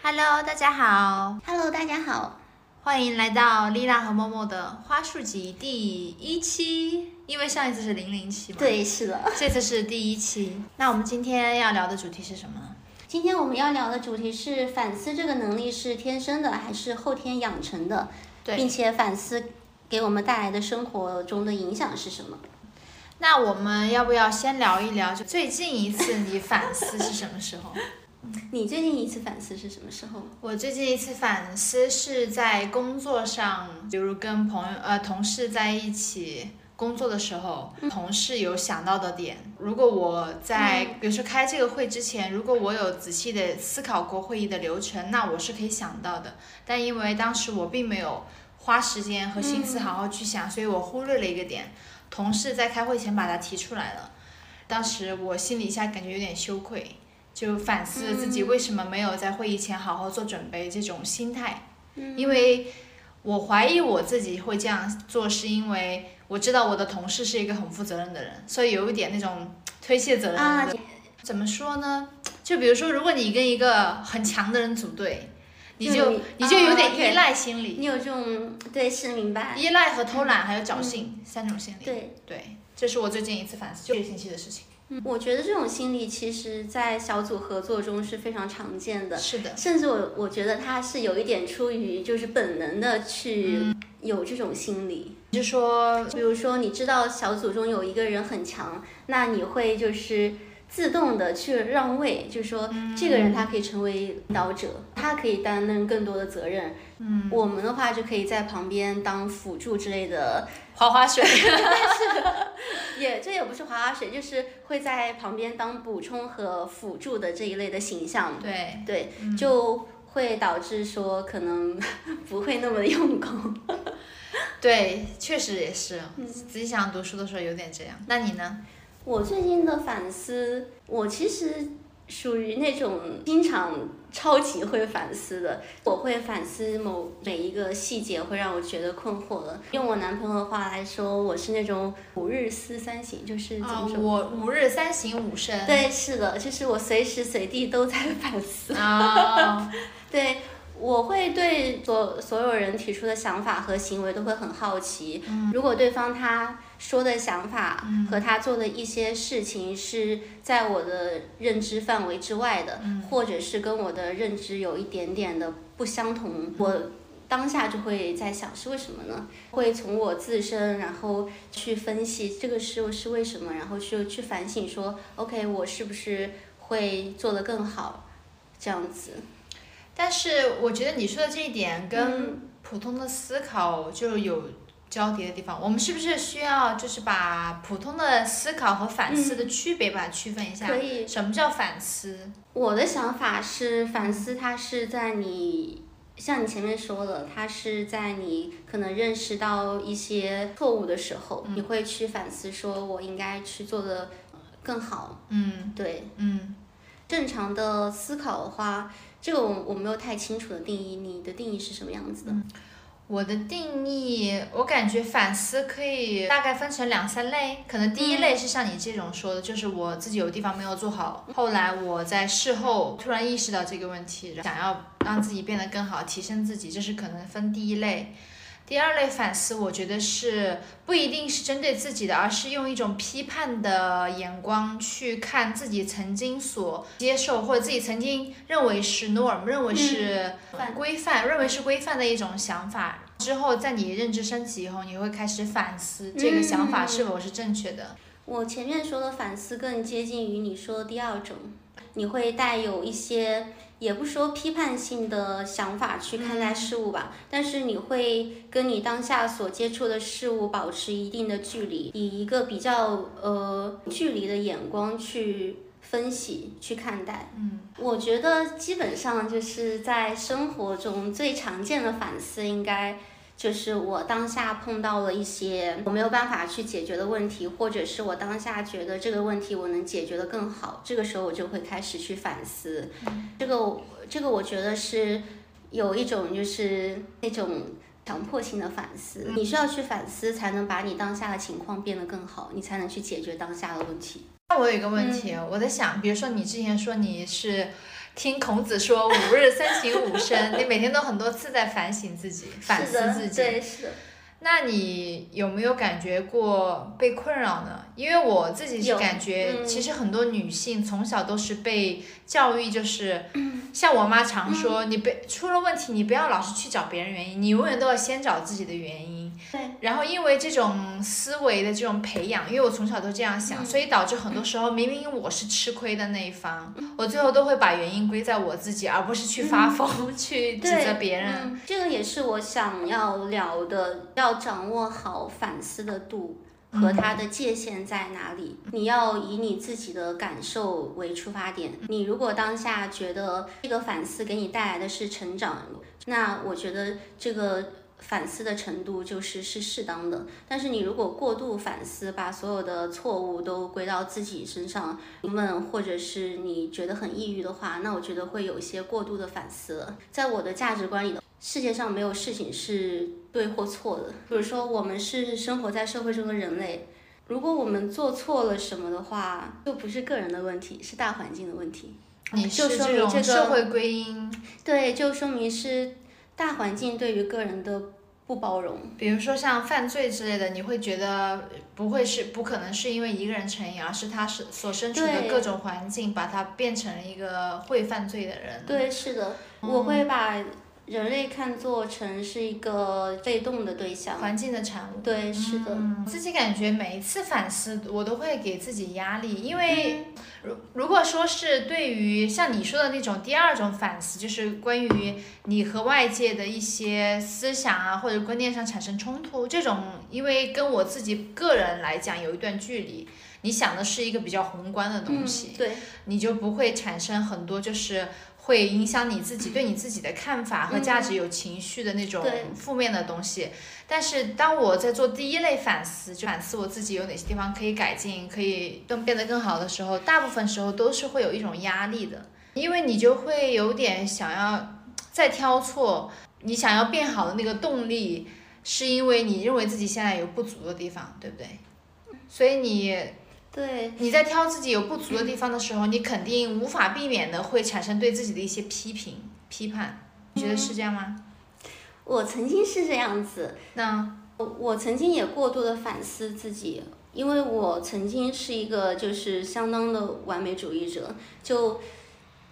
Hello，大家好，Hello，大家好。欢迎来到丽娜和默默的花束集第一期。因为上一次是零零期嘛，，对，是的。这次是第一期。那我们今天要聊的主题是什么呢？今天我们要聊的主题是反思这个能力是天生的还是后天养成的，对并且反思给我们带来的生活中的影响是什么？那我们要不要先聊一聊，就最近一次你反思是什么时候？你最近一次反思是什么时候？我最近一次反思是在工作上，比如跟朋友、呃同事在一起工作的时候，同事有想到的点。如果我在比如说开这个会之前，如果我有仔细的思考过会议的流程，那我是可以想到的。但因为当时我并没有花时间和心思好好去想，所以我忽略了一个点。同事在开会前把它提出来了，当时我心里一下感觉有点羞愧。就反思自己为什么没有在会议前好好做准备这种心态，因为我怀疑我自己会这样做，是因为我知道我的同事是一个很负责任的人，所以有一点那种推卸责任。怎么说呢？就比如说，如果你跟一个很强的人组队，你就就你你就有点依赖心理，你有这种对是明白？依赖和偷懒还有侥幸、三种心理。对，对，这是我最近一次反思，就这个星期的事情。嗯。我觉得这种心理其实在小组合作中是非常常见的。是的，甚至我我觉得他是有一点出于就是本能的去有这种心理，就说比如说你知道小组中有一个人很强，那你会就是自动的去让位，就是说这个人他可以成为领导者，他可以担任更多的责任。嗯，我们的话就可以在旁边当辅助之类的，滑滑水。也这也不是滑滑水，就是会在旁边当补充和辅助的这一类的形象。对，对，就会导致说可能 不会那么用功。对，确实也是，自己想读书的时候有点这样。那你呢？我最近的反思，我其实属于那种经常超级会反思的。我会反思某每一个细节，会让我觉得困惑的。用我男朋友的话来说，我是那种五日思三省，就是怎啊、么说？我五日三省吾身。对，是的，就是我随时随地都在反思。啊，对，我会对所所有人提出的想法和行为都会很好奇。如果对方他说的想法和他做的一些事情是在我的认知范围之外的，或者是跟我的认知有一点点的不相同，我。当下就会在想是为什么呢？会从我自身，然后去分析这个是是为什么，然后去去反省说，OK，我是不是会做得更好，这样子。但是我觉得你说的这一点嗯跟普通的思考就有交叠的地方。我们是不是需要就是把普通的思考和反思的区别把它区分一下？可以什么叫反思？我的想法是，反思它是在你，像你前面说的，它是在你可能认识到一些错误的时候，你会去反思，说我应该去做的更好。嗯对，嗯，正常的思考的话，这个我我没有太清楚的定义，你的定义是什么样子的？我的定义，我感觉反思可以大概分成两三类。可能第一类是像你这种说的，就是我自己有地方没有做好，后来我在事后突然意识到这个问题，想要让自己变得更好，提升自己，这是可能分第一类。第二类反思，我觉得是不一定是针对自己的，而是用一种批判的眼光去看自己曾经所接受或者自己曾经认为是 norm，认为是规范，认为是规范的一种想法。之后，在你认知升级以后，你会开始反思这个想法是否是正确的。我前面说的反思更接近于你说的第二种，你会带有一些，也不说批判性的想法去看待事物吧，但是你会跟你当下所接触的事物保持一定的距离，以一个比较呃距离的眼光去分析去看待。嗯，我觉得基本上就是在生活中最常见的反思应该。就是我当下碰到了一些我没有办法去解决的问题，或者是我当下觉得这个问题我能解决的更好，这个时候我就会开始去反思。这个这个我觉得是有一种就是那种强迫性的反思，你需要去反思，才能把你当下的情况变得更好，你才能去解决当下的问题。那我有一个问题，我在想，比如说你之前说你是听孔子说“五日三省吾身”，你每天都很多次在反省自己、反思自己。对，是。那你有没有感觉过被困扰呢？因为我自己是感觉，其实很多女性从小都是被教育，就是像我妈常说，你被出了问题，你不要老是去找别人原因，你永远都要先找自己的原因。对。然后因为这种思维的这种培养，因为我从小都这样想，所以导致很多时候明明我是吃亏的那一方，我最后都会把原因归在我自己，而不是去发疯 去指责别人。这个也是我想要聊的，要掌握好反思的度。和它的界限在哪里？你要以你自己的感受为出发点。你如果当下觉得这个反思给你带来的是成长，那我觉得这个反思的程度就是是适当的。但是你如果过度反思，把所有的错误都归到自己身上，问或者是你觉得很抑郁的话，那我觉得会有一些过度的反思了。在我的价值观里的。世界上没有事情是对或错的。比如说，我们是生活在社会中的人类，如果我们做错了什么的话，就不是个人的问题，是大环境的问题。你是这种社会归因？对，就说明是大环境对于个人的不包容。比如说像犯罪之类的，你会觉得不会是不可能是因为一个人成瘾，而是他是所身处的各种环境把他变成了一个会犯罪的人。对，是的，我会把。人类看作成是一个被动的对象，环境的产物。对，是的。自己感觉每一次反思，我都会给自己压力，因为如如果说是对于像你说的那种第二种反思，就是关于你和外界的一些思想啊或者观念上产生冲突，这种因为跟我自己个人来讲有一段距离，你想的是一个比较宏观的东西，对，你就不会产生很多就是。会影响你自己对你自己的看法和价值有情绪的那种负面的东西。但是当我在做第一类反思，就反思我自己有哪些地方可以改进，可以更变得更好的时候，大部分时候都是会有一种压力的，因为你就会有点想要再挑错，你想要变好的那个动力，是因为你认为自己现在有不足的地方，对不对？所以你。对，你在挑自己有不足的地方的时候，你肯定无法避免的会产生对自己的一些批评、批判。你觉得是这样吗？我曾经是这样子。那我我曾经也过度的反思自己，因为我曾经是一个就是相当的完美主义者，就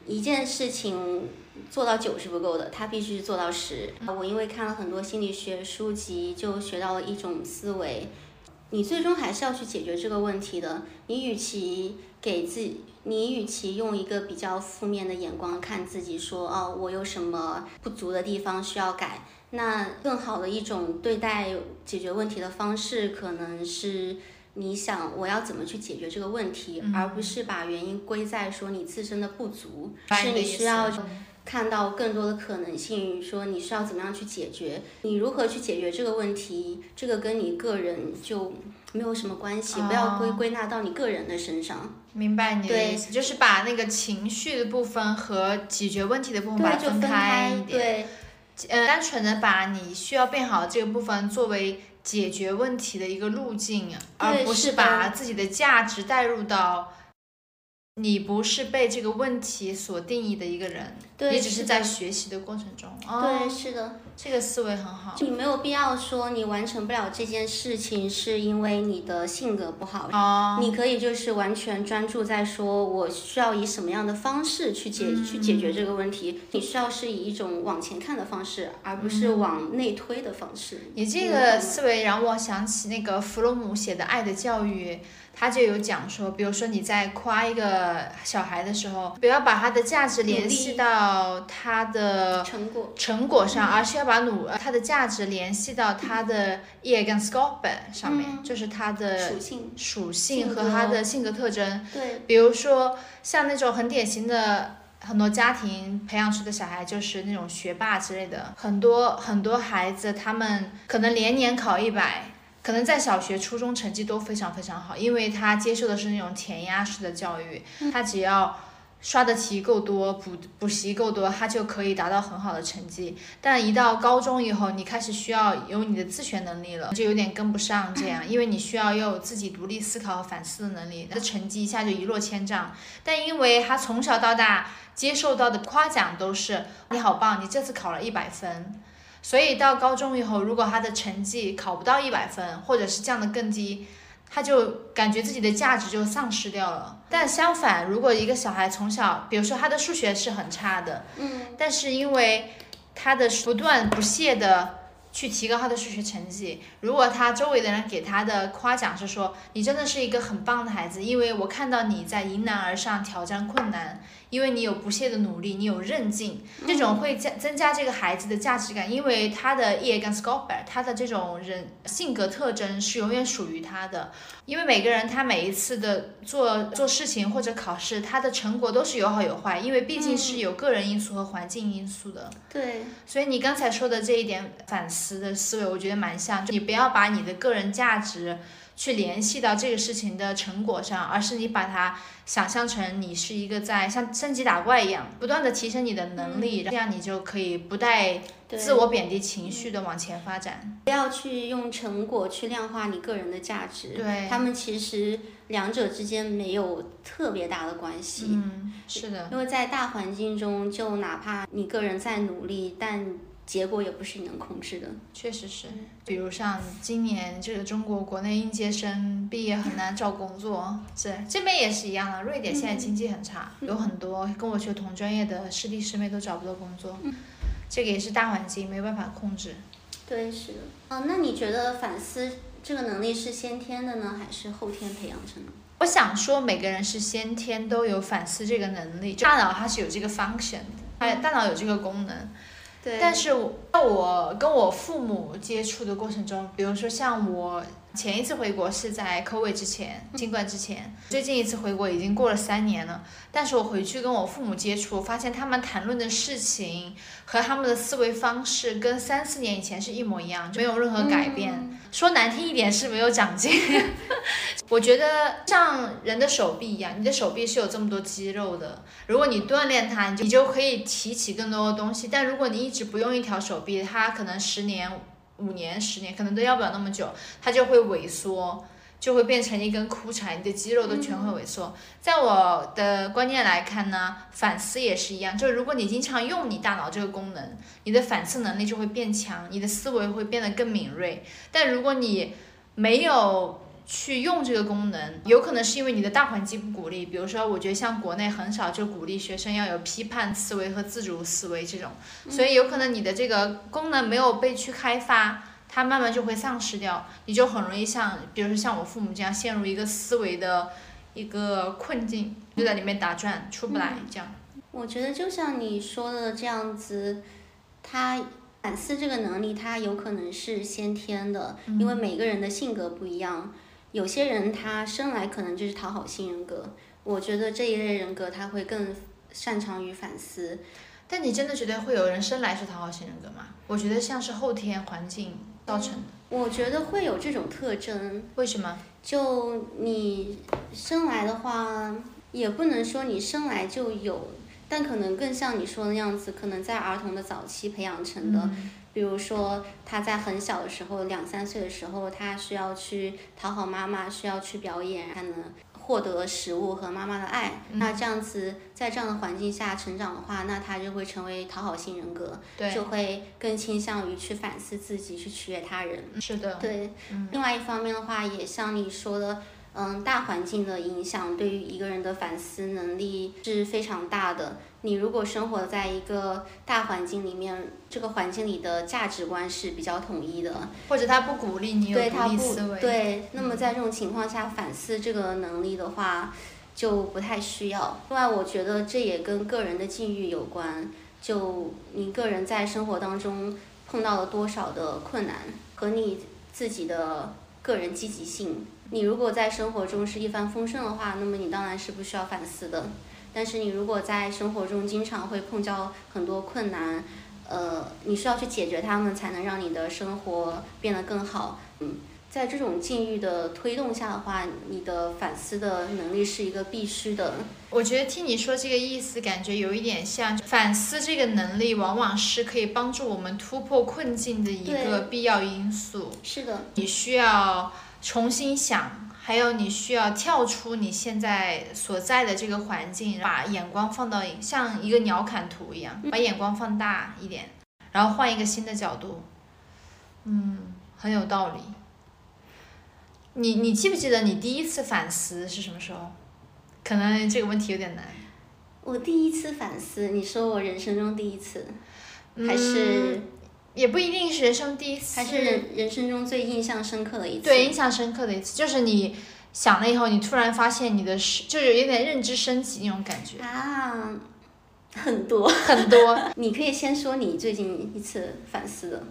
一件事情做到九是不够的，他必须做到十。我因为看了很多心理学书籍，就学到了一种思维。你最终还是要去解决这个问题的。你与其给自己，你与其用一个比较负面的眼光看自己，说哦，我有什么不足的地方需要改，那更好的一种对待解决问题的方式，可能是你想我要怎么去解决这个问题，而不是把原因归在说你自身的不足，是你需要。看到更多的可能性，说你需要怎么样去解决，你如何去解决这个问题，这个跟你个人就没有什么关系，不要归归纳到你个人的身上。明白你的意思，就是把那个情绪的部分和解决问题的部分把它分开一点。对，呃，单纯的把你需要变好的这个部分作为解决问题的一个路径，而不是把自己的价值带入到。你不是被这个问题所定义的一个人，你只是在学习的过程中。对，是的，这个思维很好。你没有必要说你完成不了这件事情是因为你的性格不好。哦。你可以就是完全专注在说我需要以什么样的方式去解去解决这个问题。你需要是以一种往前看的方式，而不是往内推的方式。你这个思维让我想起那个弗洛姆写的《爱的教育》。他就有讲说，比如说你在夸一个小孩的时候，不要把他的价值联系到他的成果。成果上，而是要把努他的价值联系到他的 e 跟 scope 上面，就是他的属性。属性和他的性格特征。对，比如说像那种很典型的很多家庭培养出的小孩，就是那种学霸之类的，很多很多孩子他们可能连年考一百。可能在小学、初中成绩都非常非常好，因为他接受的是那种填鸭式的教育，他只要刷的题够多，补补习够多，他就可以达到很好的成绩。但一到高中以后，你开始需要有你的自学能力了，就有点跟不上这样，因为你需要有自己独立思考和反思的能力，他的成绩一下就一落千丈。但因为他从小到大接受到的夸奖都是你好棒，你这次考了一百分，所以到高中以后，如果他的成绩考不到一百分，或者是降得更低。他就感觉自己的价值就丧失掉了。但相反，如果一个小孩从小，比如说他的数学是很差的，嗯，但是因为他的不断不懈的去提高他的数学成绩，如果他周围的人给他的夸奖是说你真的是一个很棒的孩子，因为我看到你在迎难而上，挑战困难。因为你有不懈的努力，你有韧劲，这种会加增加这个孩子的价值感。因为他的 e 跟 scoper，他的这种人性格特征是永远属于他的。因为每个人他每一次的做做事情或者考试，他的成果都是有好有坏，因为毕竟是有个人因素和环境因素的。对。所以你刚才说的这一点反思的思维，我觉得蛮像。就你不要把你的个人价值。去联系到这个事情的成果上，而是你把它想象成你是一个在像升级打怪一样，不断的提升你的能力，这样你就可以不带自我贬低情绪的往前发展。不要去用成果去量化你个人的价值，对，他们其实两者之间没有特别大的关系。嗯，是的，因为在大环境中，就哪怕你个人再努力，但结果也不是你能控制的，确实是。比如像今年这个中国国内应届生毕业很难找工作，是这边也是一样的。瑞典现在经济很差，有很多跟我学同专业的师弟师妹都找不到工作，这个也是大环境没有办法控制。对，是的。啊，那你觉得反思这个能力是先天的呢，还是后天培养成的？我想说，每个人是先天都有反思这个能力，大脑它是有这个 function，它大脑有这个功能。但是，在我跟我父母接触的过程中，比如说像我前一次回国是在 COVID 之前，新冠之前，最近一次回国已经过了三年了。但是我回去跟我父母接触，发现他们谈论的事情和他们的思维方式跟三四年以前是一模一样，就没有任何改变。说难听一点是没有长进。我觉得像人的手臂一样，你的手臂是有这么多肌肉的，如果你锻炼它，你就你就可以提起更多的东西。但如果你一直不用一条手臂，它可能十年、五年、十年可能都要不了那么久，它就会萎缩。就会变成一根枯柴，你的肌肉都全会萎缩。在我的观念来看呢，反思也是一样，就是如果你经常用你大脑这个功能，你的反思能力就会变强，你的思维会变得更敏锐。但如果你没有去用这个功能，有可能是因为你的大环境不鼓励。比如说，我觉得像国内很少就鼓励学生要有批判思维和自主思维这种，所以有可能你的这个功能没有被去开发。它慢慢就会丧失掉，你就很容易像，比如说像我父母这样陷入一个思维的一个困境，就在里面打转出不来这样。我觉得就像你说的这样子，他反思这个能力，他有可能是先天的，因为每个人的性格不一样，有些人他生来可能就是讨好型人格，我觉得这一类人格他会更擅长于反思。但你真的觉得会有人生来是讨好型人格吗？我觉得像是后天环境。造成的，我觉得会有这种特征。为什么？就你生来的话，也不能说你生来就有，但可能更像你说的样子，可能在儿童的早期培养成的。比如说，他在很小的时候，两三岁的时候，他需要去讨好妈妈，需要去表演，才能。获得食物和妈妈的爱，那这样子在这样的环境下成长的话，那他就会成为讨好型人格，就会更倾向于去反思自己，去取悦他人。是的，对。另外一方面的话，也像你说的。嗯，大环境的影响对于一个人的反思能力是非常大的。你如果生活在一个大环境里面，这个环境里的价值观是比较统一的，或者他不鼓励你有独立思维，对，那么在这种情况下，反思这个能力的话，就不太需要。另外，我觉得这也跟个人的境遇有关，就你个人在生活当中碰到了多少的困难，和你自己的个人积极性。你如果在生活中是一帆风顺的话，那么你当然是不需要反思的。但是你如果在生活中经常会碰到很多困难，呃，你需要去解决它们，才能让你的生活变得更好。嗯。在这种境遇的推动下的话，你的反思的能力是一个必须的。我觉得听你说这个意思，感觉有一点像反思这个能力，往往是可以帮助我们突破困境的一个必要因素。是的。你需要重新想，还有你需要跳出你现在所在的这个环境，把眼光放到像一个鸟瞰图一样，把眼光放大一点，然后换一个新的角度。嗯，很有道理。你你记不记得你第一次反思是什么时候？可能这个问题有点难。我第一次反思，你说我人生中第一次，还是也不一定是人生第一次，还是人人生中最印象深刻的一次。对，印象深刻的一次，就是你想了以后，你突然发现你的是，就是有点认知升级那种感觉啊，很多很多。你可以先说你最近一次反思的。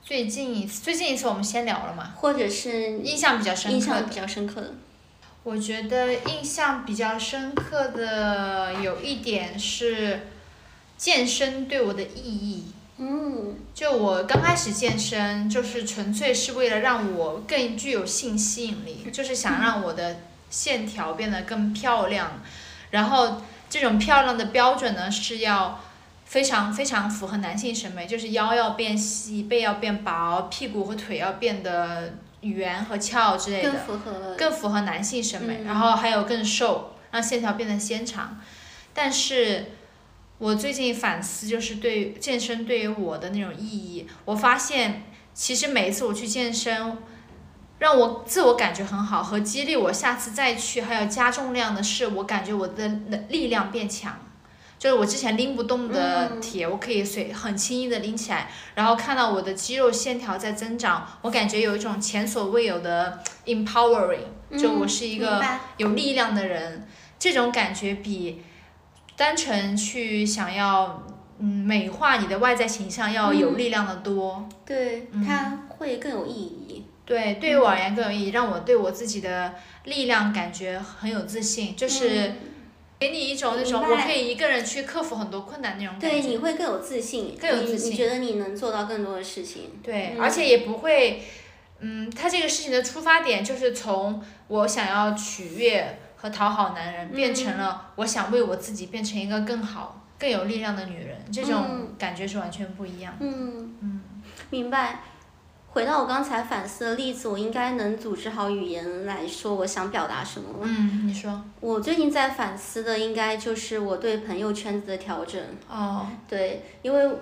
最近一次，最近一次我们先聊了嘛？或者是印象比较深刻，印象比较深刻的。我觉得印象比较深刻的有一点是，健身对我的意义。嗯。就我刚开始健身，就是纯粹是为了让我更具有性吸引力，就是想让我的线条变得更漂亮。然后这种漂亮的标准呢，是要。非常非常符合男性审美，就是腰要变细，背要变薄，屁股和腿要变得圆和翘之类的，更符合更符合男性审美。然后还有更瘦，让线条变得纤长。但是，我最近反思，就是对健身对于我的那种意义，我发现其实每一次我去健身，让我自我感觉很好和激励我下次再去，还有加重量的是，我感觉我的能力量变强。就是我之前拎不动的铁，我可以随很轻易的拎起来，然后看到我的肌肉线条在增长，我感觉有一种前所未有的 empowering，就我是一个有力量的人，这种感觉比单纯去想要嗯美化你的外在形象要有力量的多。对，它会更有意义。对，对于我而言更有意义，让我对我自己的力量感觉很有自信，就是。给你一种那种我可以一个人去克服很多困难那种感觉。对，你会更有自信，更有自信。你觉得你能做到更多的事情。对，而且也不会，嗯，他这个事情的出发点就是从我想要取悦和讨好男人，变成了我想为我自己变成一个更好、更有力量的女人，这种感觉是完全不一样。嗯嗯，明白。回到我刚才反思的例子，我应该能组织好语言来说我想表达什么了。嗯，你说。我最近在反思的应该就是我对朋友圈子的调整。哦。对，因为，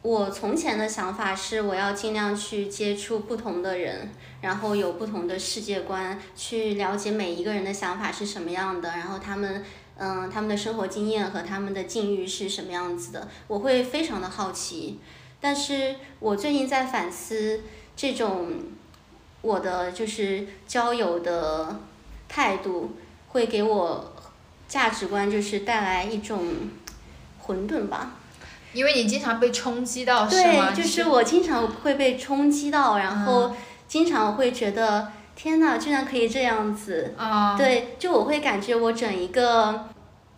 我从前的想法是我要尽量去接触不同的人，然后有不同的世界观，去了解每一个人的想法是什么样的，然后他们，嗯，他们的生活经验和他们的境遇是什么样子的，我会非常的好奇。但是我最近在反思这种我的就是交友的态度，会给我价值观就是带来一种混沌吧。因为你经常被冲击到，是吗？对，就是我经常会被冲击到，然后经常会觉得天呐，居然可以这样子。啊。对，就我会感觉我整一个。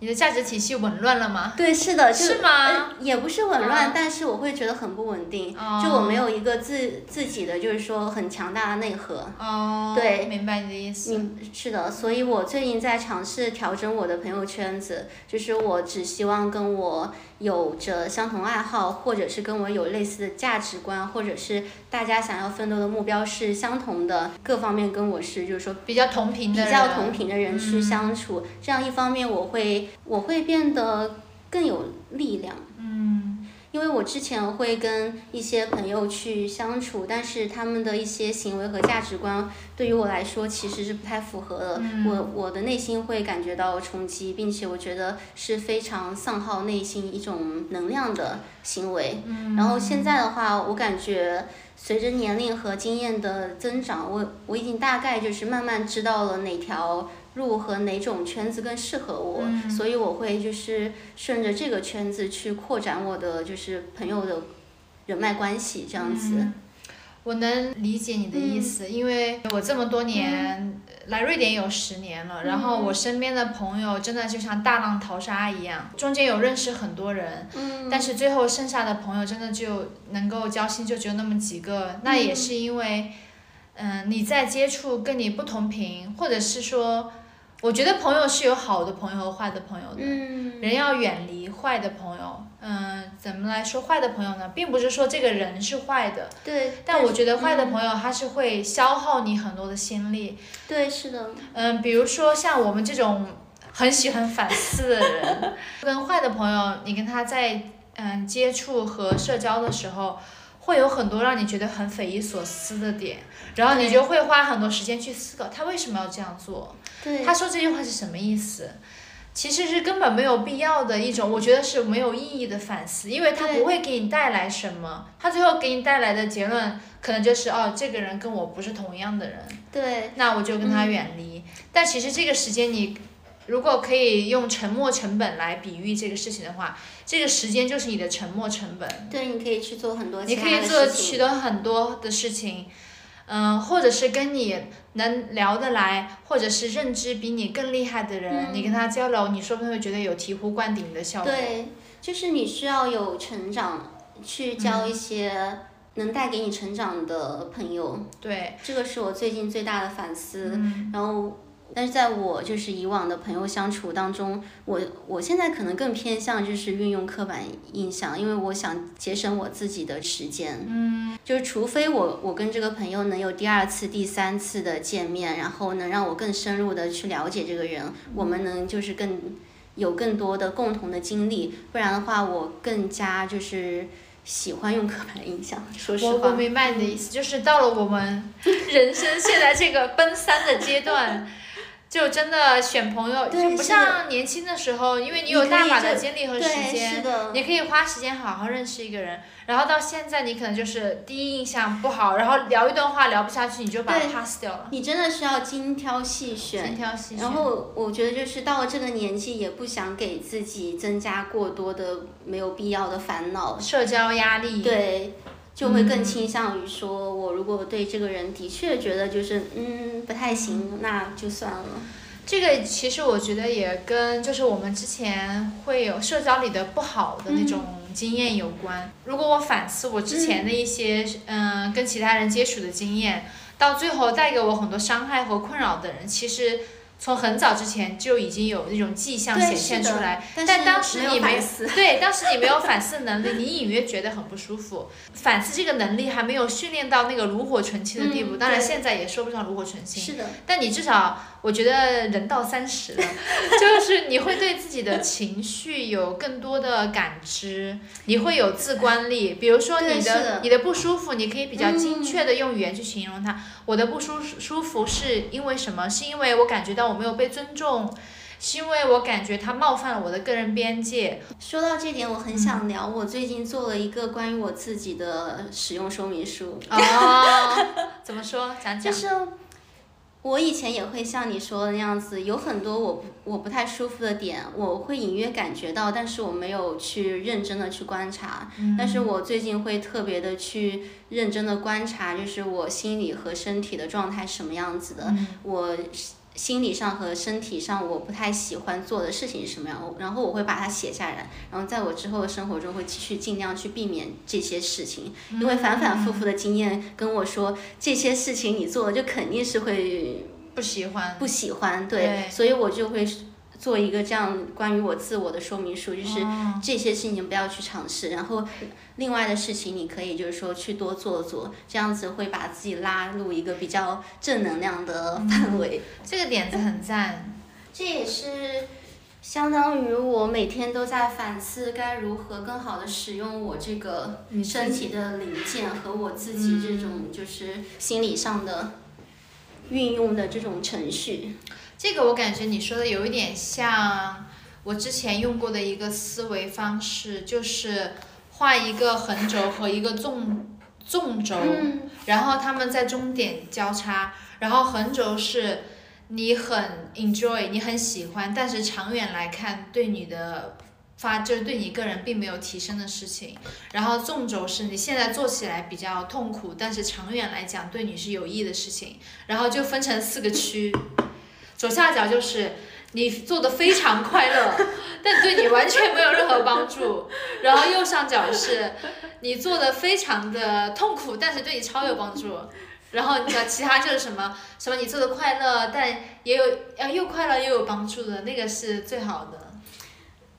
你的价值体系紊乱了吗？对，是的，就是吗？也不是紊乱，但是我会觉得很不稳定，就我没有一个自自己的，就是说很强大的内核。哦，对，明白你的意思。嗯，是的，所以我最近在尝试调整我的朋友圈子，就是我只希望跟我。有着相同爱好，或者是跟我有类似的价值观，或者是大家想要奋斗的目标是相同的，各方面跟我是就是说比较同频的比较同频的人去相处，这样一方面我会我会变得更有力量。嗯。因为我之前会跟一些朋友去相处，但是他们的一些行为和价值观对于我来说其实是不太符合的，我我的内心会感觉到冲击，并且我觉得是非常丧耗内心一种能量的行为。然后现在的话，我感觉随着年龄和经验的增长，我我已经大概就是慢慢知道了哪条。路和哪种圈子更适合我，所以我会就是顺着这个圈子去扩展我的就是朋友的人脉关系这样子。我能理解你的意思，因为我这么多年来瑞典有十年了，然后我身边的朋友真的就像大浪淘沙一样，中间有认识很多人，但是最后剩下的朋友真的就能够交心就只有那么几个，那也是因为。嗯，你在接触跟你不同频，或者是说，我觉得朋友是有好的朋友和坏的朋友的，嗯，人要远离坏的朋友。嗯，怎么来说坏的朋友呢？并不是说这个人是坏的，对，但我觉得坏的嗯朋友他是会消耗你很多的心力。对，是的，嗯，比如说像我们这种很喜欢反思的人，跟坏的朋友，你跟他在嗯接触和社交的时候，会有很多让你觉得很匪夷所思的点，然后你就会花很多时间去思考他为什么要这样做，对，他说这句话是什么意思。其实是根本没有必要的一种，我觉得是没有意义的反思，因为他不会给你带来什么，他最后给你带来的结论可能就是哦，这个人跟我不是同样的人，对，那我就跟他远离。但其实这个时间你如果可以用沉没成本来比喻这个事情的话，这个时间就是你的沉没成本。对，你可以去做很多其他你可以做取得很多的事情，嗯、或者是跟你能聊得来，或者是认知比你更厉害的人，你跟他交流，你说不定会觉得有醍醐灌顶的效果。对，就是你需要有成长，去交嗯一些能带给你成长的朋友，对，这个是我最近最大的反思。嗯然后，但是在我就是以往的朋友相处当中，我我现在可能更偏向就是运用刻板印象，因为我想节省我自己的时间。嗯，就是除非我我跟这个朋友能有第二次、第三次的见面，然后能让我更深入的去了解这个人，我们能就是更有更多的共同的经历，不然的话，我更加就是喜欢用刻板印象。说实话，我我明白你的意思，就是到了我们 人生现在这个奔三的阶段。就真的选朋友，就不像年轻的时候，因为你有大把的就精力和时，间，你可以花时间好好认识一个人，然后到现在你可能就是第一印象不好，然后聊一段话聊不下去，你就把它 pass 掉了，你真的是要精挑细选精。挑细选。然后我觉得就是到了这个年纪，也不想给自己增加过多的没有必要的烦恼，社交压力，对，就会嗯更倾向于说，我如果对这个人的确觉得就是嗯不太行，那就算了。这个其实我觉得也跟就是我们之前会有社交里的不好的那种经验有关。如果我反思我之前的一些嗯、跟其他人接触的经验，到最后带给我很多伤害和困扰的人，其实。从很早之前就已经有那种迹象显现出来，但但当时你没对，当时你没有反思能力，你隐约觉得很不舒服。反思这个能力还没有训练到那个炉火纯青的地步，嗯当然现在也说不上炉火纯青。是的，但你至少，我觉得人到三十了，就是你会对自己的情绪有更多的感知，你会有自观力。比如说你的你的不舒服，你可以比较精嗯确的用语言去形容它。我的不舒舒服是因为什么？是因为我感觉到我没有被尊重，是因为我感觉他冒犯了我的个人边界。说到这点，我很想聊，我最近做了一个关于我自己的使用说明书。哦，怎么说？讲讲。就是我以前也会像你说的那样子，有很多我不我不太舒服的点，我会隐约感觉到，但是我没有去认真的去观察。但是我最近会特别的去认真的观察，就是我心理和身体的状态是什么样子的，我。心理上和身体上我不太喜欢做的事情是什么样，然后我会把它写下来，然后在我之后的生活中会继续尽量去避免这些事情，因为反反复复的经验跟我说这些事情你做了就肯定是会不喜欢。不喜欢，对，对所以我就会做一个这样关于我自我的说明书，就是哦这些事情不要去尝试，然后另外的事情你可以就是说去多做做，这样子会把自己拉入一个比较正能量的范围。这个点子很赞。这也是相当于我每天都在反思该如何更好的使用我这个身体的零件和我自己这种就是心理上的运用的这种程序。这个我感觉你说的有一点像我之前用过的一个思维方式，就是画一个横轴和一个纵纵轴，嗯然后它们在终点交叉，然后横轴是你很 enjoy，你很喜欢，但是长远来看对你的发就是对你个人并没有提升的事情，然后纵轴是你现在做起来比较痛苦，但是长远来讲对你是有益的事情，然后就分成四个区。左下角就是你做的非常快乐，但对你完全没有任何帮助。然后右上角是你做的非常的痛苦，但是对你超有帮助。然后你知道其他就是什么什么你做的快乐，但也有要又快乐又有帮助的那个是最好的。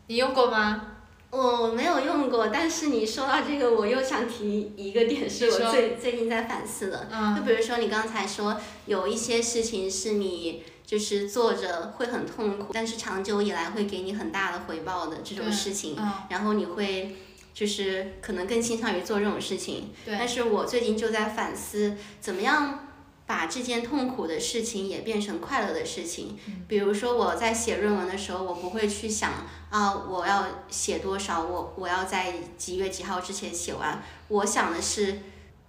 你用过吗？我没有用过，但是你说到这个，我又想提一个点，是我最最近在反思的。嗯。就比如说你刚才说有一些事情是你就是做着会很痛苦，但是长久以来会给你很大的回报的这种事情，然后你会就是可能更倾向于做这种事情。对。但是我最近就在反思，怎么样把这件痛苦的事情也变成快乐的事情。嗯。比如说我在写论文的时候，我不会去想。啊，我要写多少？我我要在几月几号之前写完？我想的是。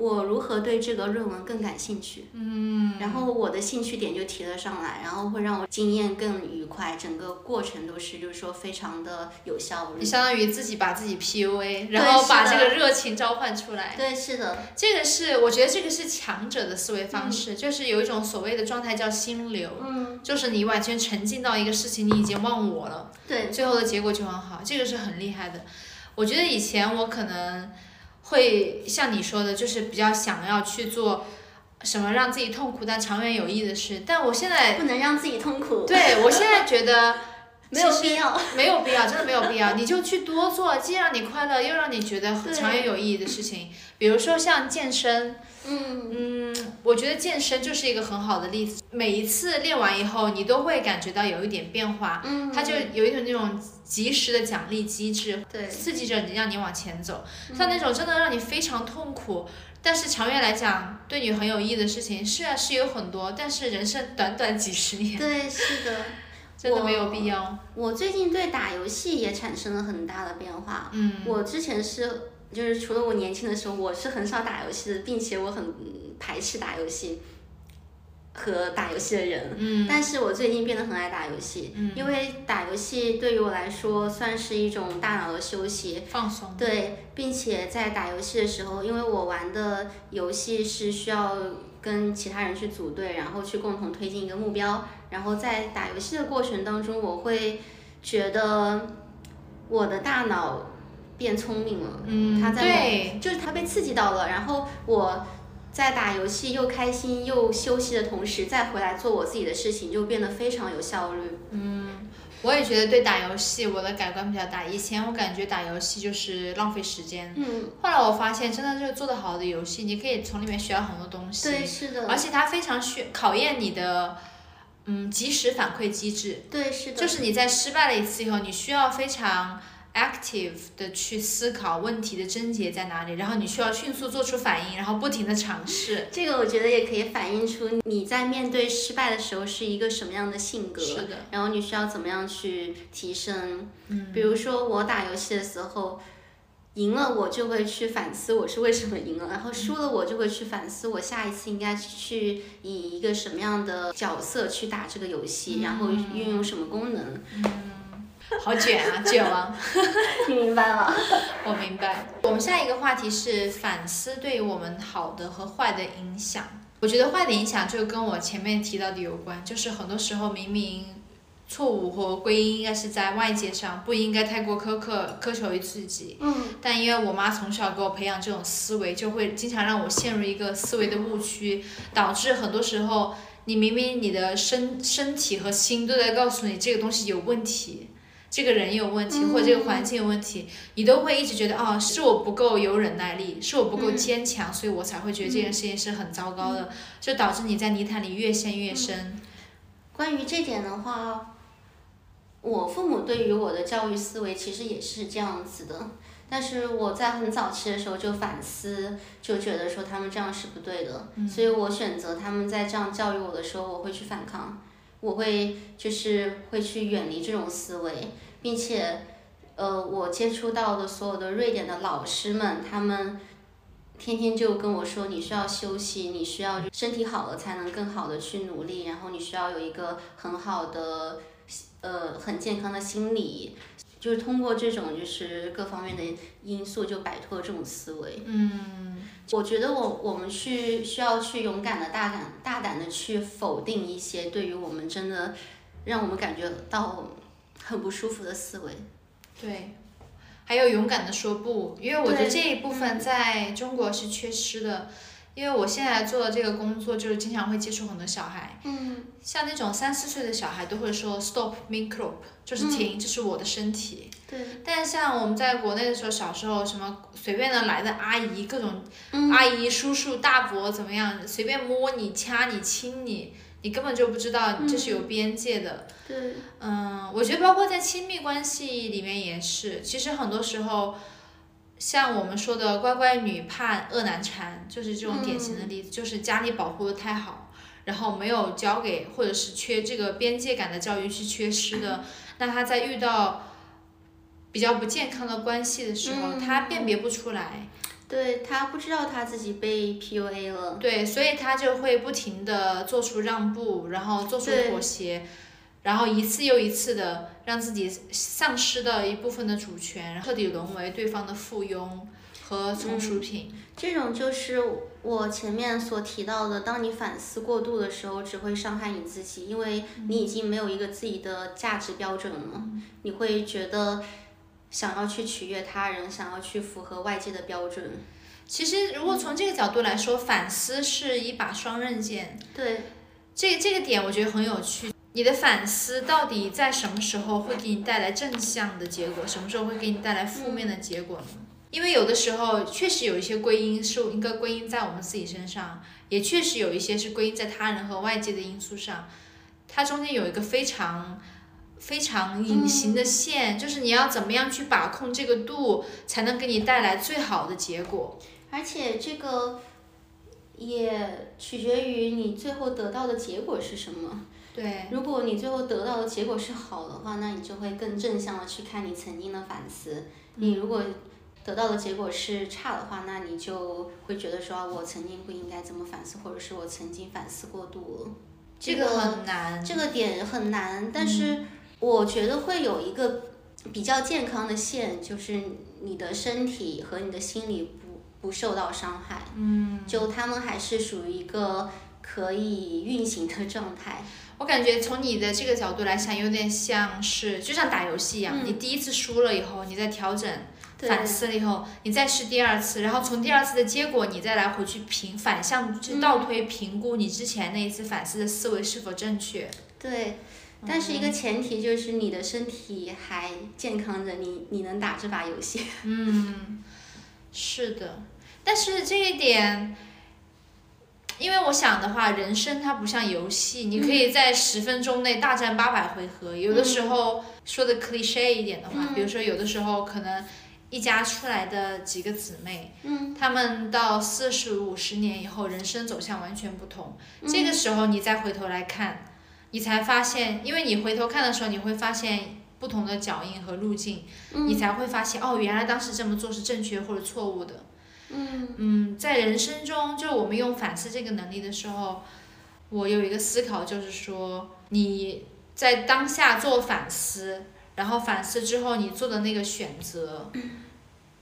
我如何对这个论文更感兴趣？嗯，然后我的兴趣点就提了上来，然后会让我经验更愉快，整个过程都是就是说非常的有效率。你相当于自己把自己 PUA，然后把这个热情召唤出来。对，是的。这个是我觉得这个是强者的思维方式，就是有一种所谓的状态叫心流，嗯，就是你完全沉浸到一个事情，你已经忘我了，对，最后的结果就很好，这个是很厉害的。我觉得以前我可能。会像你说的，就是比较想要去做什么让自己痛苦但长远有益的事。但我现在不能让自己痛苦。对我现在觉得没有必要，没有必要，真的没有必要。你就去多做，既让你快乐又让你觉得长远有意义的事情。比如说像健身，嗯嗯，我觉得健身就是一个很好的例子。每一次练完以后，你都会感觉到有一点变化，嗯，它就有一种那种及时的奖励机制，对，刺激着你让你往前走。像那种真的让你非常痛苦，但是长远来讲对你很有意义的事情，是啊是有很多，但是人生短短几十年，对，是的，真的没有必要。我最近对打游戏也产生了很大的变化，嗯，我之前是。就是除了我年轻的时候，我是很少打游戏的，并且我很排斥打游戏和打游戏的人。嗯。但是我最近变得很爱打游戏，嗯，因为打游戏对于我来说算是一种大脑的休息，放松。对，并且在打游戏的时候，因为我玩的游戏是需要跟其他人去组队，然后去共同推进一个目标，然后在打游戏的过程当中，我会觉得我的大脑。变聪明了，嗯，他在，就是他被刺激到了，然后我在打游戏又开心又休息的同时，再回来做我自己的事情，就变得非常有效率。嗯，我也觉得对打游戏我的改观比较大。以前我感觉打游戏就是浪费时间，嗯，后来我发现真的就是做得好的游戏，你可以从里面学到很多东西，对，是的，而且它非常需考验你的，嗯，及时反馈机制，对，是的，就是你在失败了一次以后，你需要非常。Active 的去思考问题的症结在哪里，然后你需要迅速做出反应，然后不停的尝试。这个我觉得也可以反映出你在面对失败的时候是一个什么样的性格。是的。然后你需要怎么样去提升？嗯。比如说我打游戏的时候，赢了我就会去反思我是为什么赢了，然后输了我就会去反思我下一次应该去以一个什么样的角色去打这个游戏，然后运用什么功能。嗯。好卷啊，卷王！你明白了？我明白。我们下一个话题是反思对于我们好的和坏的影响。我觉得坏的影响就跟我前面提到的有关，就是很多时候明明错误或归因应该是在外界上，不应该太过苛刻苛求于自己。嗯。但因为我妈从小给我培养这种思维，就会经常让我陷入一个思维的误区，导致很多时候你明明你的身身体和心都在告诉你这个东西有问题。这个人有问题，或者这个环境有问题，你都会一直觉得哦，是我不够有忍耐力，是我不够坚强，所以我才会觉得这件事情是很糟糕的，就导致你在泥潭里越陷越深。关于这点的话，我父母对于我的教育思维其实也是这样子的，但是我在很早期的时候就反思，就觉得说他们这样是不对的，所以我选择他们在这样教育我的时候，我会去反抗。我会就是会去远离这种思维，并且，呃，我接触到的所有的瑞典的老师们，他们天天就跟我说，你需要休息，你需要身体好了才能更好的去努力，然后你需要有一个很好的，呃，很健康的心理。就是通过这种就是各方面的因素，就摆脱这种思维。嗯，我觉得我我们去需要去勇敢的大胆大胆的去否定一些对于我们真的让我们感觉到很不舒服的思维。对，还有勇敢的说不，因为我觉得这一部分在中国是缺失的。因为我现在做的这个工作，就是经常会接触很多小孩，嗯像那种三四岁的小孩都会说 stop microbe，就是停，这是我的身体。对，但像我们在国内的时候，小时候什么随便的来的阿姨，各种嗯阿姨、叔叔、大伯怎么样，随便摸你、掐你、亲你，你根本就不知道这是有边界的。对，嗯，我觉得包括在亲密关系里面也是，其实很多时候，像我们说的乖乖女怕恶男缠，就是这种典型的例子，就是家里保护的太好，然后没有交给或者是缺这个边界感的教育是缺失的，那他在遇到比较不健康的关系的时候，他辨别不出来，对他不知道他自己被 PUA 了，对，所以他就会不停的做出让步，然后做出妥协，然后一次又一次的让自己丧失了一部分的主权，彻底沦为对方的附庸和从属品。这种就是我前面所提到的，当你反思过度的时候，只会伤害你自己，因为你已经没有一个自己的价值标准了，你会觉得想要去取悦他人，想要去符合外界的标准。其实，如果从这个角度来说，反思是一把双刃剑。对，这这个点我觉得很有趣。你的反思到底在什么时候会给你带来正向的结果，什么时候会给你带来负面的结果呢？因为有的时候确实有一些归因是应该归因在我们自己身上，也确实有一些是归因在他人和外界的因素上。它中间有一个非常非常隐形的线，就是你要怎么样去把控这个度，才能给你带来最好的结果。而且这个也取决于你最后得到的结果是什么。对，如果你最后得到的结果是好的话，那你就会更正向的去看你曾经的反思。你如果得到的结果是差的话，那你就会觉得说，啊我曾经不应该这么反思，或者是我曾经反思过度了。这个很难。这个点很难，但是我觉得会有一个比较健康的线，就是你的身体和你的心理不不受到伤害。嗯，就他们还是属于一个可以运行的状态。我感觉从你的这个角度来想，有点像是就像打游戏一样，你第一次输了以后，你再调整、反思了以后，你再试第二次，然后从第二次的结果，你再来回去评反向去倒推评估你之前那一次反思的思维是否正确。对，但是一个前提就是你的身体还健康着，你你能打这把游戏。嗯是的，但是这一点，因为我想的话，人生它不像游戏，你可以在十分钟内大战八百回合。有的时候说的 cliche 一点的话，比如说有的时候可能一家出来的几个姊妹，嗯，她们到四十五十年以后，人生走向完全不同。这个时候你再回头来看，你才发现，因为你回头看的时候，你会发现。不同的脚印和路径，你才会发现哦，原来当时这么做是正确或者错误的。嗯。嗯在人生中，就我们用反思这个能力的时候，我有一个思考，就是说你在当下做反思，然后反思之后你做的那个选择，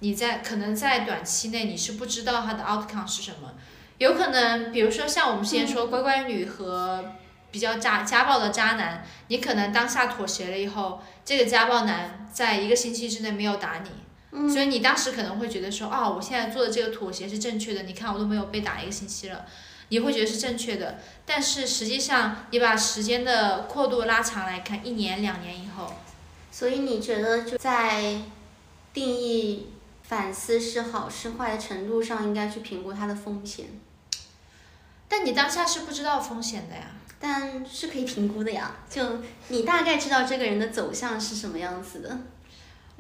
你在可能在短期内你是不知道它的 outcome 是什么，有可能比如说像我们之前说乖乖女和比较渣家暴的渣男，你可能当下妥协了以后，这个家暴男在一个星期之内没有打你，所以你当时可能会觉得说，哦，我现在做的这个妥协是正确的，你看我都没有被打一个星期了，你会觉得是正确的，但是实际上你把时间的跨度拉长来看，一年两年以后，所以你觉得就在定义反思是好是坏的程度上，应该去评估它的风险，但你当下是不知道风险的呀。但是可以评估的呀。就你大概知道这个人的走向是什么样子的，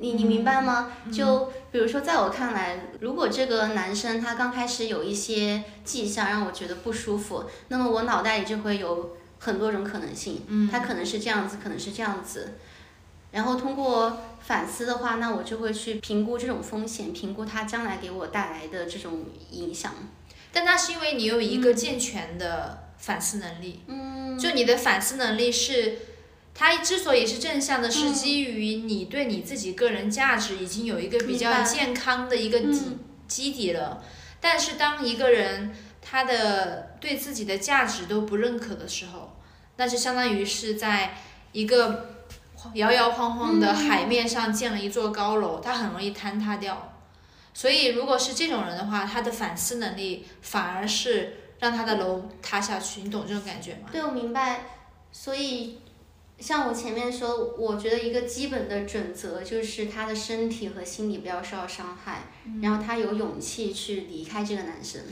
你你明白吗？就比如说，在我看来，如果这个男生他刚开始有一些迹象让我觉得不舒服，那么我脑袋里就会有很多种可能性。嗯，他可能是这样子，可能是这样子。然后通过反思的话，那我就会去评估这种风险，评估他将来给我带来的这种影响。但那是因为你有一个健全的反思能力，嗯，就你的反思能力是，它之所以是正向的，是基于你对你自己个人价值已经有一个比较健康的一个底基底了。但是当一个人他的对自己的价值都不认可的时候，那就相当于是在一个摇摇晃晃的海面上建了一座高楼，它很容易坍塌掉。所以如果是这种人的话，他的反思能力反而是让他的楼塌下去，你懂这种感觉吗？对，我明白。所以，像我前面说，我觉得一个基本的准则就是他的身体和心理不要受到伤害，然后他有勇气去离开这个男生。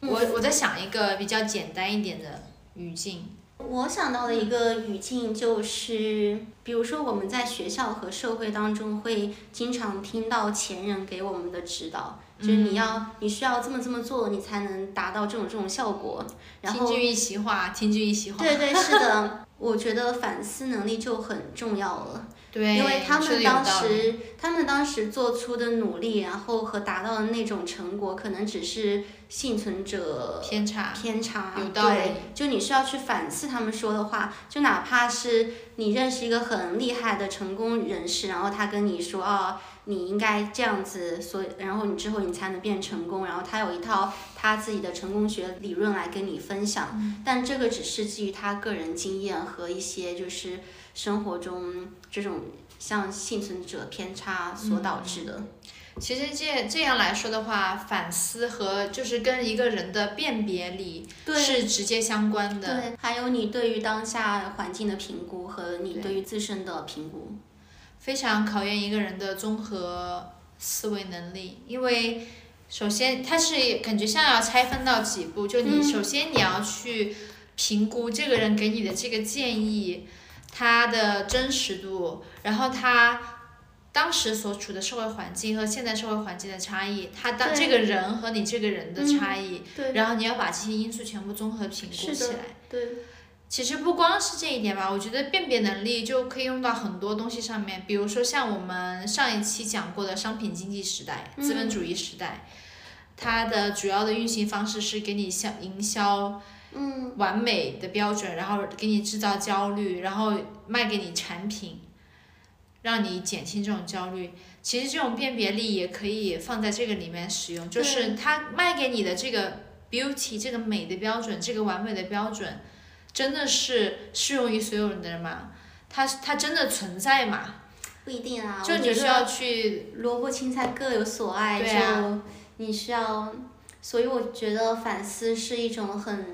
我我在想一个比较简单一点的语境。我想到的一个语境就是，比如说我们在学校和社会当中会经常听到前人给我们的指导，就是你要你需要这么这么做，你才能达到这种这种效果。然后听君一席话，听君一席话。对对是的，我觉得反思能力就很重要了。对，因为他们当时，他们当时做出的努力，然后和达到的那种成果，可能只是幸存者偏差。偏差。有道理对，就你需要去反思他们说的话，就哪怕是你认识一个很厉害的成功人士，然后他跟你说啊，你应该这样子，所以然后你之后你才能变成功，然后他有一套他自己的成功学理论来跟你分享，嗯但这个只是基于他个人经验和一些就是生活中这种像幸存者偏差所导致的。其实这这样来说的话，反思和就是跟一个人的辨别力是直接相关的。对，还有你对于当下环境的评估和你对对于自身的评估。非常考验一个人的综合思维能力，因为首先它是感觉像要拆分到几步，就你嗯。首先你要去评估这个人给你的这个建议，他的真实度，然后他当时所处的社会环境和现在社会环境的差异，他当这个人和你这个人的差异，对，然后你要把这些因素全部综合评估起来。对，其实不光是这一点吧，我觉得辨别能力就可以用到很多东西上面，比如说像我们上一期讲过的商品经济时代、资本主义时代，它的主要的运行方式是给你销营销嗯，完美的标准，然后给你制造焦虑，然后卖给你产品，让你减轻这种焦虑。其实这种辨别力也可以放在这个里面使用，就是它卖给你的这个 beauty 这个美的标准，这个完美的标准，真的是适用于所有人的人吗？它它真的存在吗？不一定啊。就你需要去萝卜青菜各有所爱，就你需要，所以我觉得反思是一种很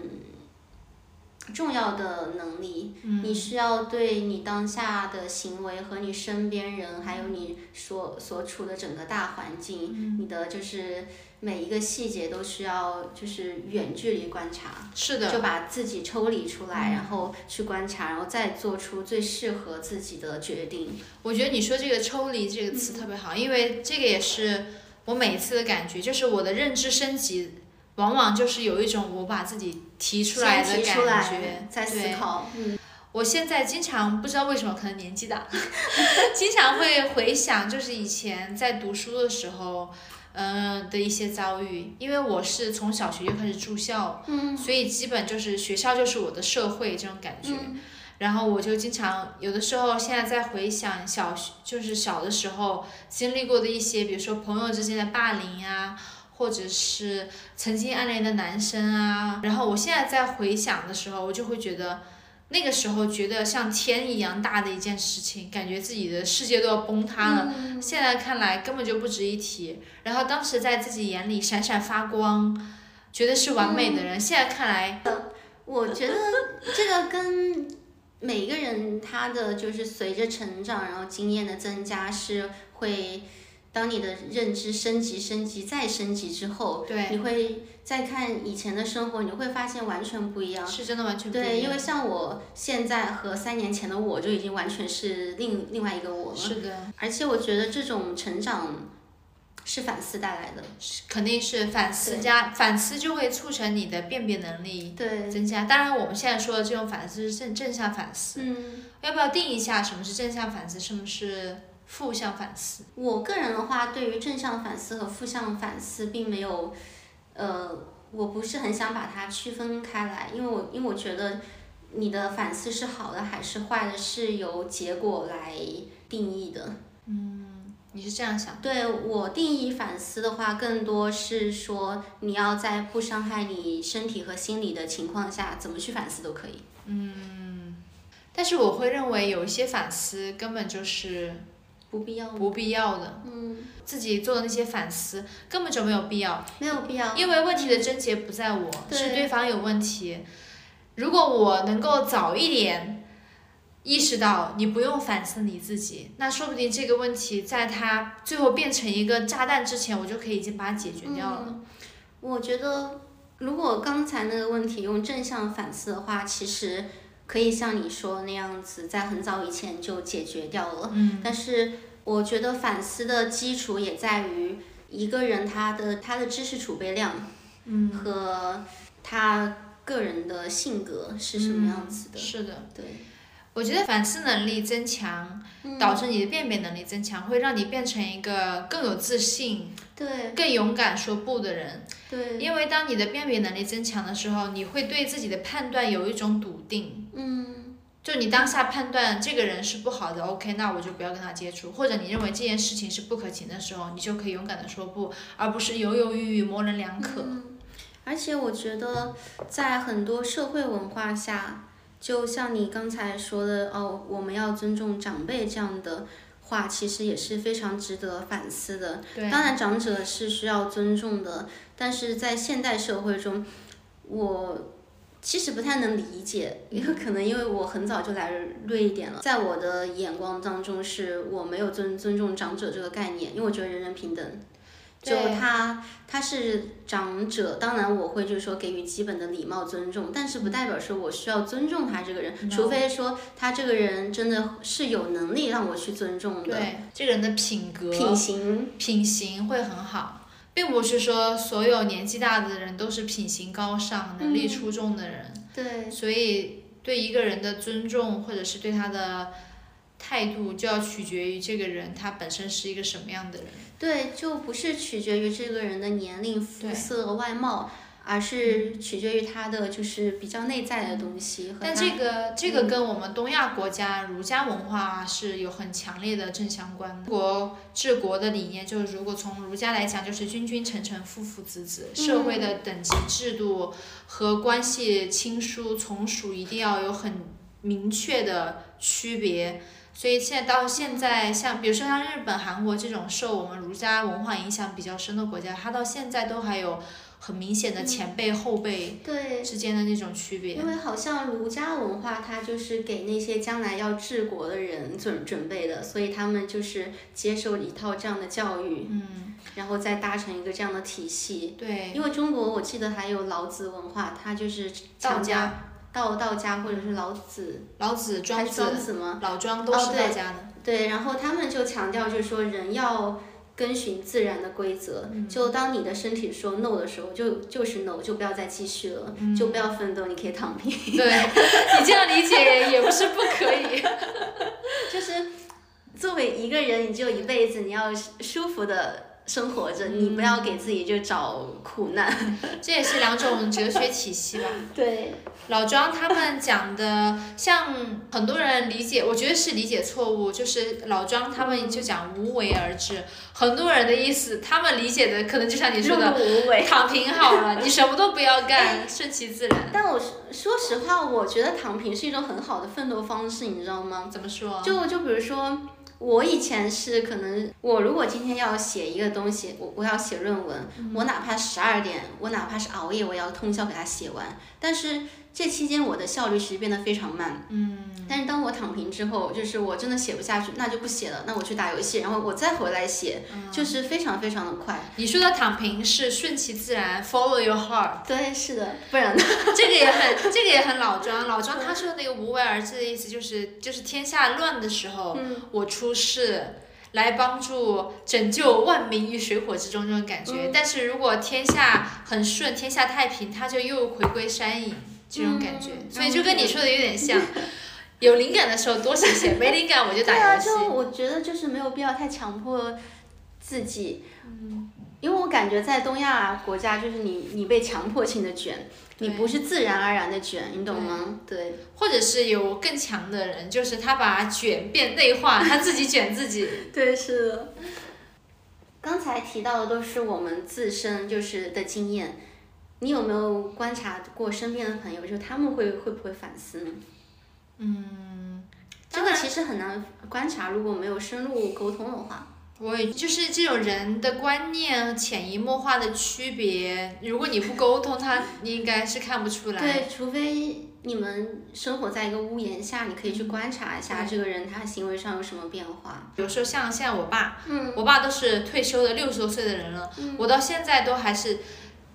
重要的能力。嗯你需要对你当下的行为和你身边人，还有你所所处的整个大环境，嗯你的就是每一个细节都需要就是远距离观察。是的，就把自己抽离出来，然后去观察，然后再做出最适合自己的决定。我觉得你说这个“抽离”这个词特别好，因为这个也是我每一次的感觉，就是我的认知升级，往往就是有一种我把自己提出来的感觉，再思。考。嗯，我现在经常不知道为什么，可能年纪大，经常会回想，就是以前在读书的时候，嗯、的一些遭遇。因为我是从小学就开始住校，嗯所以基本就是学校就是我的社会这种感觉。嗯然后我就经常有的时候，现在在回想小学，就是小的时候经历过的一些，比如说朋友之间的霸凌啊，或者是曾经暗恋的男生啊。然后我现在在回想的时候，我就会觉得，那个时候觉得像天一样大的一件事情，感觉自己的世界都要崩塌了。嗯现在看来根本就不值一提。然后当时在自己眼里闪闪发光，觉得是完美的人，现在看来，我觉得这个跟每个人他的就是随着成长，然后经验的增加是会。当你的认知升级、升级再升级之后，对你会再看以前的生活，你会发现完全不一样。是真的完全不一样。对，因为像我现在和三年前的我就已经完全是另另外一个我了。是的。而且我觉得这种成长是反思带来的。肯定是反思加反思就会促成你的辨别能力对，增加。当然，我们现在说的这种反思是正正向反思，嗯，要不要定一下什么是正向反思，什么是负向反思？我个人的话，对于正向反思和负向反思并没有，呃，我不是很想把它区分开来，因为我因为我觉得你的反思是好的还是坏的，是由结果来定义的。你是这样想？对我定义反思的话，更多是说你要在不伤害你身体和心理的情况下，怎么去反思都可以。嗯但是我会认为有一些反思根本就是不必要，不必要的，嗯，自己做的那些反思根本就没有必要，没有必要，因为问题的症结不在我，对是对方有问题。如果我能够早一点意识到你不用反思你自己，那说不定这个问题在它最后变成一个炸弹之前，我就可以已经把它解决掉了。嗯我觉得，如果刚才那个问题用正向反思的话，其实可以像你说那样子，在很早以前就解决掉了。嗯，但是我觉得反思的基础也在于一个人他的他的知识储备量，嗯，和他个人的性格是什么样子的。是的，对，我觉得反思能力增强，导致你的辨别能力增强，会让你变成一个更有自信、对更勇敢说不的人。对，因为当你的辨别能力增强的时候，你会对自己的判断有一种笃定。嗯，就你当下判断这个人是不好的，OK，那我就不要跟他接触。或者你认为这件事情是不可行的时候，你就可以勇敢的说不，而不是犹犹豫豫、模棱两可。而且我觉得在很多社会文化下，就像你刚才说的哦，我们要尊重长辈这样的话，其实也是非常值得反思的。对，当然，长者是需要尊重的，但是在现代社会中，我其实不太能理解，因为可能因为我很早就来瑞典了，在我的眼光当中，是我没有尊尊重长者这个概念，因为我觉得人人平等。就他他是长者，当然我会就是说给予基本的礼貌尊重，但是不代表说我需要尊重他这个人，除非说他这个人真的是有能力让我去尊重的，对这个人的品格、品行品行会很好，并不是说所有年纪大的人都是品行高尚、能力出众的人。对所以对一个人的尊重，或者是对他的态度，就要取决于这个人他本身是一个什么样的人。对，就不是取决于这个人的年龄、肤对色、外貌，而是取决于他的就是比较内在的东西。但这个这个跟我们东亚国家儒家文化是有很强烈的正相关的。国治国的理念就是，如果从儒家来讲，就是君君臣臣、父父子子，社会的等级制度和关系亲疏从属一定要有很明确的区别。所以现在到现在，像比如说像日本、韩国这种受我们儒家文化影响比较深的国家，它到现在都还有很明显的前辈后辈对，之间的那种区别。因为好像儒家文化它就是给那些将来要治国的人准准备的，所以他们就是接受一套这样的教育，嗯，然后再搭成一个这样的体系。对，因为中国我记得还有老子文化，它就是道家、道道家或者是老子，老子、庄子、庄子吗？老庄都是道家的。对，然后他们就强调，就是说人要遵循自然的规则。就当你的身体说 no 的时候，就就是 no，就不要再继续了，就不要奋斗，你可以躺平。对 你这样理解也不是不可以。就是作为一个人，你就一辈子，你要舒服的生活着，你不要给自己就找苦难。这也是两种哲学体系吧。对，老庄他们讲的，像很多人理解，我觉得是理解错误，就是老庄他们就讲无为而治，很多人的意思，他们理解的可能就像你说的，无为。躺平好了，你什么都不要干，顺其自然。但我说实话，我觉得躺平是一种很好的奋斗方式，你知道吗？怎么说？就就比如说，我以前是可能，我如果今天要写一个东西，我我要写论文，我哪怕十二点，我哪怕是熬夜，我也要通宵给它写完。但是这期间我的效率其实变得非常慢。嗯，但是当我躺平之后，就是我真的写不下去，那就不写了，那我去打游戏，然后我再回来写，就是非常非常的快。你说的躺平是顺其自然，follow your heart。对，是的，不然呢？这个也很，这个也很老庄。老庄他说的那个无为而治的意思就是，就是天下乱的时候，嗯我出世来帮助拯救万民于水火之中这种感觉。嗯但是如果天下很顺，天下太平，他就又回归山隐这种感觉。嗯所以就跟你说的有点像，有灵感的时候多写写，没灵感我就打游戏。就我觉得就是没有必要太强迫自己，嗯因为我感觉在东亚国家，就是你你被强迫性的卷，你不是自然而然的卷，你懂吗？对，或者是有更强的人，就是他把卷变内化，他自己卷自己。对，是的。刚才提到的都是我们自身就是的经验，你有没有观察过身边的朋友，就他们会会不会反思呢？嗯，这个其实很难观察，如果没有深入沟通的话。我也就是这种人的观念潜移默化的区别，如果你不沟通，他你应该是看不出来。对，除非你们生活在一个屋檐下，你可以去观察一下这个人他行为上有什么变化。比如说像现在我爸，嗯，我爸都是退休的六十多岁的人了，我到现在都还是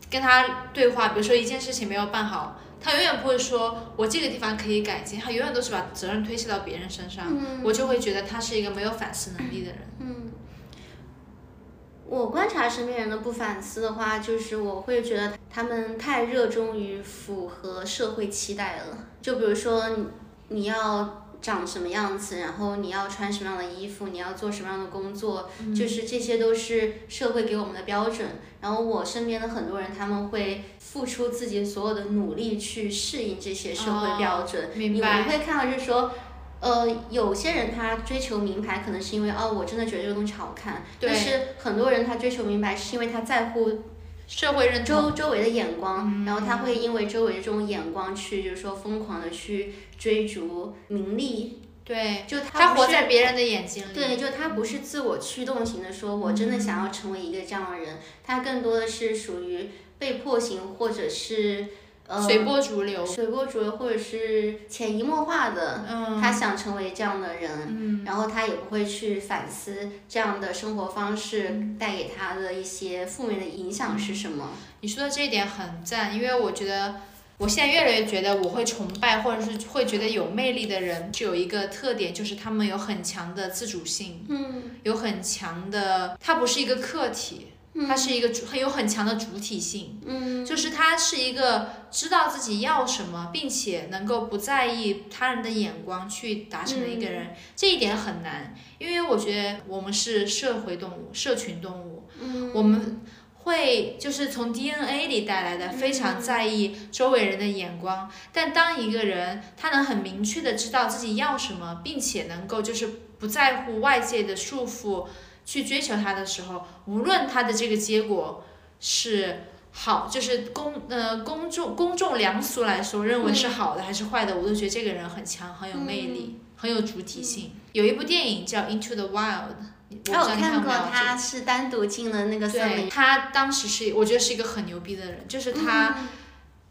跟他对话。比如说一件事情没有办好，他永远不会说我这个地方可以改进，他永远都是把责任推卸到别人身上。我就会觉得他是一个没有反思能力的人。嗯。我观察身边人的不反思的话，就是我会觉得他们太热衷于符合社会期待了。就比如说，你要长什么样子，然后你要穿什么样的衣服，你要做什么样的工作，就是这些都是社会给我们的标准。然后我身边的很多人，他们会付出自己所有的努力去适应这些社会标准。明白。你会看到，就是说。呃，有些人他追求名牌，可能是因为哦，我真的觉得这个东西好看。但是很多人他追求名牌，是因为他在乎社会认周周围的眼光，然后他会因为周围的这种眼光去，就是说疯狂的去追逐名利。对，就他活在别人的眼睛里。对，就他不是自我驱动型的，说我真的想要成为一个这样的人，他更多的是属于被迫型，或者是。随波逐流，随波逐流，或者是潜移默化的，他想成为这样的人，然后他也不会去反思这样的生活方式带给他的一些负面的影响是什么。你说的这一点很赞，因为我觉得我现在越来越觉得我会崇拜或者是会觉得有魅力的人，就有一个特点，就是他们有很强的自主性，嗯，有很强的，他不是一个客体。他是一个主很有很强的主体性，嗯，就是他是一个知道自己要什么，并且能够不在意他人的眼光去达成的一个人，这一点很难，因为我觉得我们是社会动物、社群动物，嗯，我们会就是从 DNA 里带来的，非常在意周围人的眼光。但当一个人他能很明确的知道自己要什么，并且能够就是不在乎外界的束缚。去追求他的时候，无论他的这个结果是好，就是公呃公众公众良俗来说认为是好的还是坏的，我都觉得这个人很强，很有魅力，很有主体性。有一部电影叫《Into the Wild》，我看过没他是单独进了那个森林。他当时是我觉得是一个很牛逼的人，就是他。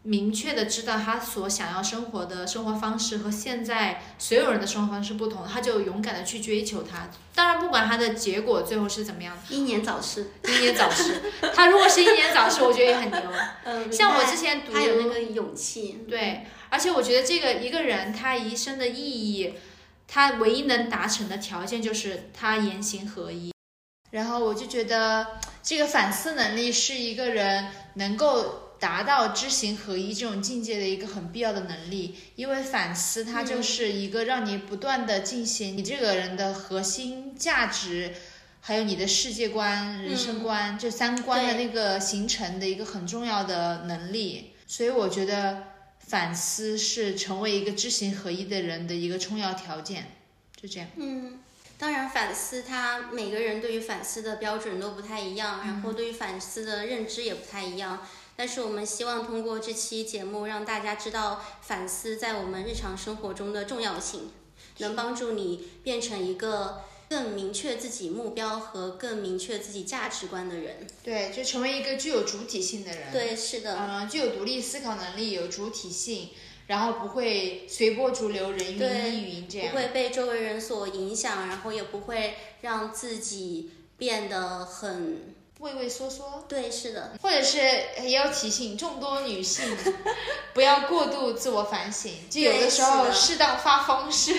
明确的知道他所想要生活的生活方式和现在所有人的生活方式不同，他就勇敢的去追求他。当然，不管他的结果最后是怎么样，英年早逝，英年早逝。他如果是英年早逝，我觉得也很牛。嗯，像我之前读，他有那个勇气。对，而且我觉得这个一个人他一生的意义，他唯一能达成的条件就是他言行合一。然后我就觉得这个反思能力是一个人能够。达到知行合一这种境界的一个很必要的能力，因为反思它就是一个让你不断的进行你这个人的核心价值，还有你的世界观、人生观这三观的那个形成的一个很重要的能力。所以我觉得反思是成为一个知行合一的人的一个重要条件。就这样。嗯，当然反思它每个人对于反思的标准都不太一样，然后对于反思的认知也不太一样。但是我们希望通过这期节目，让大家知道反思在我们日常生活中的重要性，能帮助你变成一个更明确自己目标和更明确自己价值观的人。对，就成为一个具有主体性的人。对，是的。嗯，具有独立思考能力，有主体性，然后不会随波逐流、人云亦云这样。不会被周围人所影响，然后也不会让自己变得很。畏畏缩缩，对，是的，或者是也要提醒众多女性，不要过度自我反省，就有的时候适当发疯是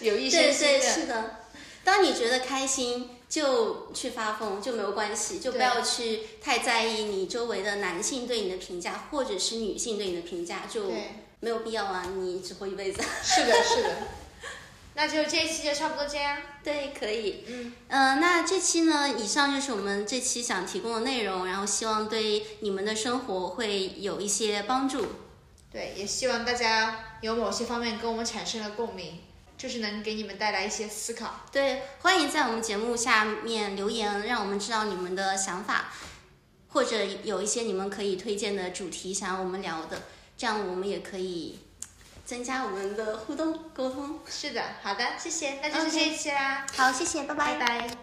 有一些对对是的。当你觉得开心，就去发疯就没有关系，就不要去太在意你周围的男性对你的评价，或者是女性对你的评价，就没有必要啊，你只活一辈子。是的，是的。那就这一期就差不多这样。对，可以。嗯，呃，那这期呢，以上就是我们这期想提供的内容，然后希望对你们的生活会有一些帮助。对，也希望大家有某些方面跟我们产生了共鸣，就是能给你们带来一些思考。对，欢迎在我们节目下面留言，让我们知道你们的想法，或者有一些你们可以推荐的主题想要我们聊的，这样我们也可以。增加我们的互动沟通。是的，好的，谢谢，那就是这一期啦。好，谢谢，拜拜拜。